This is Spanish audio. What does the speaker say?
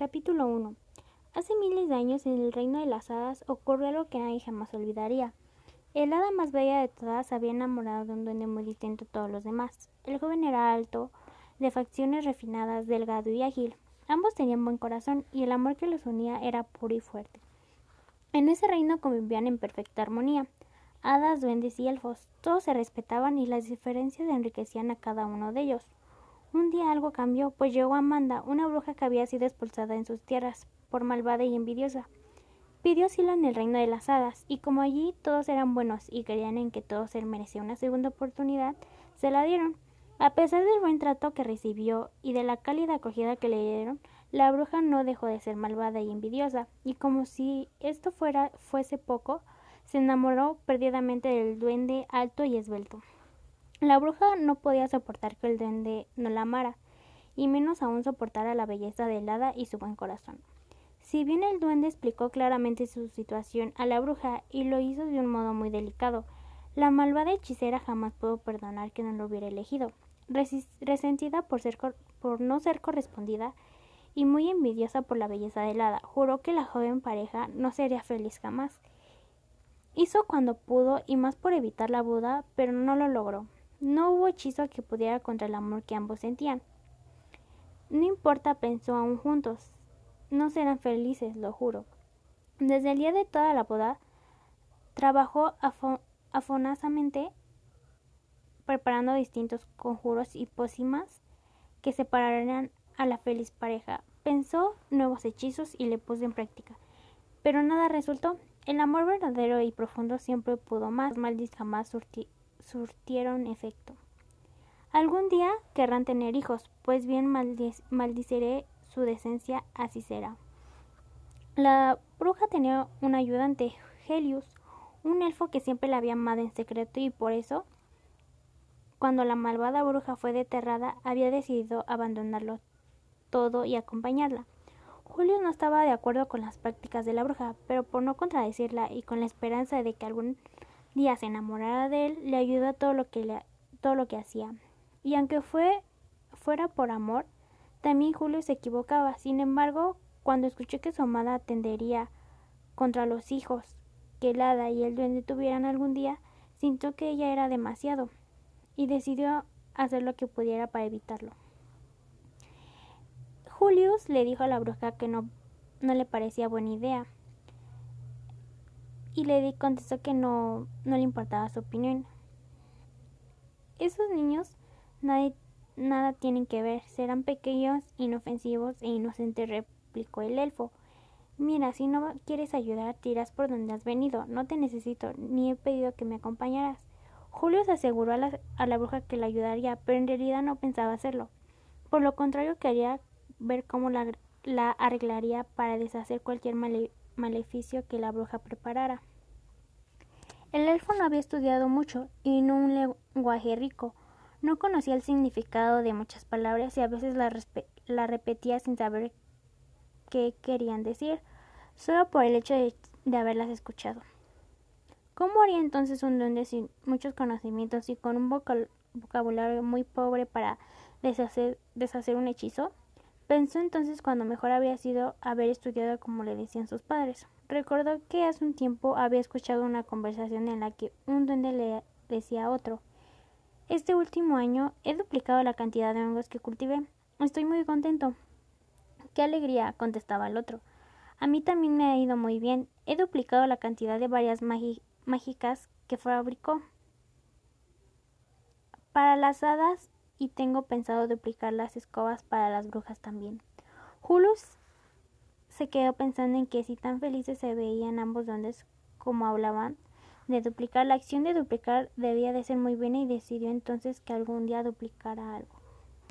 Capítulo 1 Hace miles de años en el reino de las hadas ocurrió algo que nadie jamás olvidaría. El hada más bella de todas había enamorado de un duende muy distinto a todos los demás. El joven era alto, de facciones refinadas, delgado y ágil. Ambos tenían buen corazón y el amor que los unía era puro y fuerte. En ese reino convivían en perfecta armonía. Hadas, duendes y elfos, todos se respetaban y las diferencias enriquecían a cada uno de ellos. Un día algo cambió, pues llegó Amanda, una bruja que había sido expulsada en sus tierras por malvada y envidiosa. Pidió asilo en el reino de las hadas, y como allí todos eran buenos y creían en que todos él merecía una segunda oportunidad, se la dieron. A pesar del buen trato que recibió y de la cálida acogida que le dieron, la bruja no dejó de ser malvada y envidiosa, y como si esto fuera fuese poco, se enamoró perdidamente del duende alto y esbelto. La bruja no podía soportar que el duende no la amara, y menos aún soportara la belleza del hada y su buen corazón. Si bien el duende explicó claramente su situación a la bruja y lo hizo de un modo muy delicado, la malvada hechicera jamás pudo perdonar que no lo hubiera elegido. resentida por, ser por no ser correspondida y muy envidiosa por la belleza del hada, juró que la joven pareja no sería feliz jamás. Hizo cuando pudo y más por evitar la boda, pero no lo logró. No hubo hechizo que pudiera contra el amor que ambos sentían. No importa, pensó aún juntos. No serán felices, lo juro. Desde el día de toda la boda, trabajó afonasamente preparando distintos conjuros y pócimas que separarían a la feliz pareja. Pensó nuevos hechizos y le puso en práctica. Pero nada resultó. El amor verdadero y profundo siempre pudo más. Maldis jamás surtió surtieron efecto. Algún día querrán tener hijos, pues bien maldiceré su decencia, así será. La bruja tenía un ayudante, Helios, un elfo que siempre la había amado en secreto y por eso, cuando la malvada bruja fue deterrada, había decidido abandonarlo todo y acompañarla. Julio no estaba de acuerdo con las prácticas de la bruja, pero por no contradecirla y con la esperanza de que algún Díaz, enamorada de él, le ayudó todo lo que, le, todo lo que hacía. Y aunque fue, fuera por amor, también Julio se equivocaba. Sin embargo, cuando escuché que su amada tendería contra los hijos que el hada y el duende tuvieran algún día, sintió que ella era demasiado y decidió hacer lo que pudiera para evitarlo. Julius le dijo a la bruja que no, no le parecía buena idea y Lady contestó que no, no le importaba su opinión. Esos niños nada tienen que ver, serán pequeños, inofensivos e inocentes, replicó el elfo. Mira, si no quieres ayudar, tiras por donde has venido. No te necesito, ni he pedido que me acompañaras. Julio se aseguró a la, bruja que la ayudaría, pero en realidad no pensaba hacerlo. Por lo contrario, quería ver cómo la, la arreglaría para deshacer cualquier male, maleficio que la bruja preparara. El elfo no había estudiado mucho y no un lenguaje rico. No conocía el significado de muchas palabras y a veces la, repetía sin saber qué querían decir, solo por el hecho de, haberlas escuchado. ¿Cómo haría entonces un duende sin muchos conocimientos y con un vocabulario muy pobre para deshacer un hechizo? Pensó entonces cuando mejor habría sido haber estudiado como le decían sus padres. Recordó que hace un tiempo había escuchado una conversación en la que un duende le decía a otro Este último año he duplicado la cantidad de hongos que cultivé. Estoy muy contento. Qué alegría, contestaba el otro. A mí también me ha ido muy bien. He duplicado la cantidad de varias mágicas que fabricó. Para las hadas y tengo pensado duplicar las escobas para las brujas también. Julius se quedó pensando en que si tan felices se veían ambos dondes como hablaban de duplicar, la acción de duplicar debía de ser muy buena y decidió entonces que algún día duplicara algo.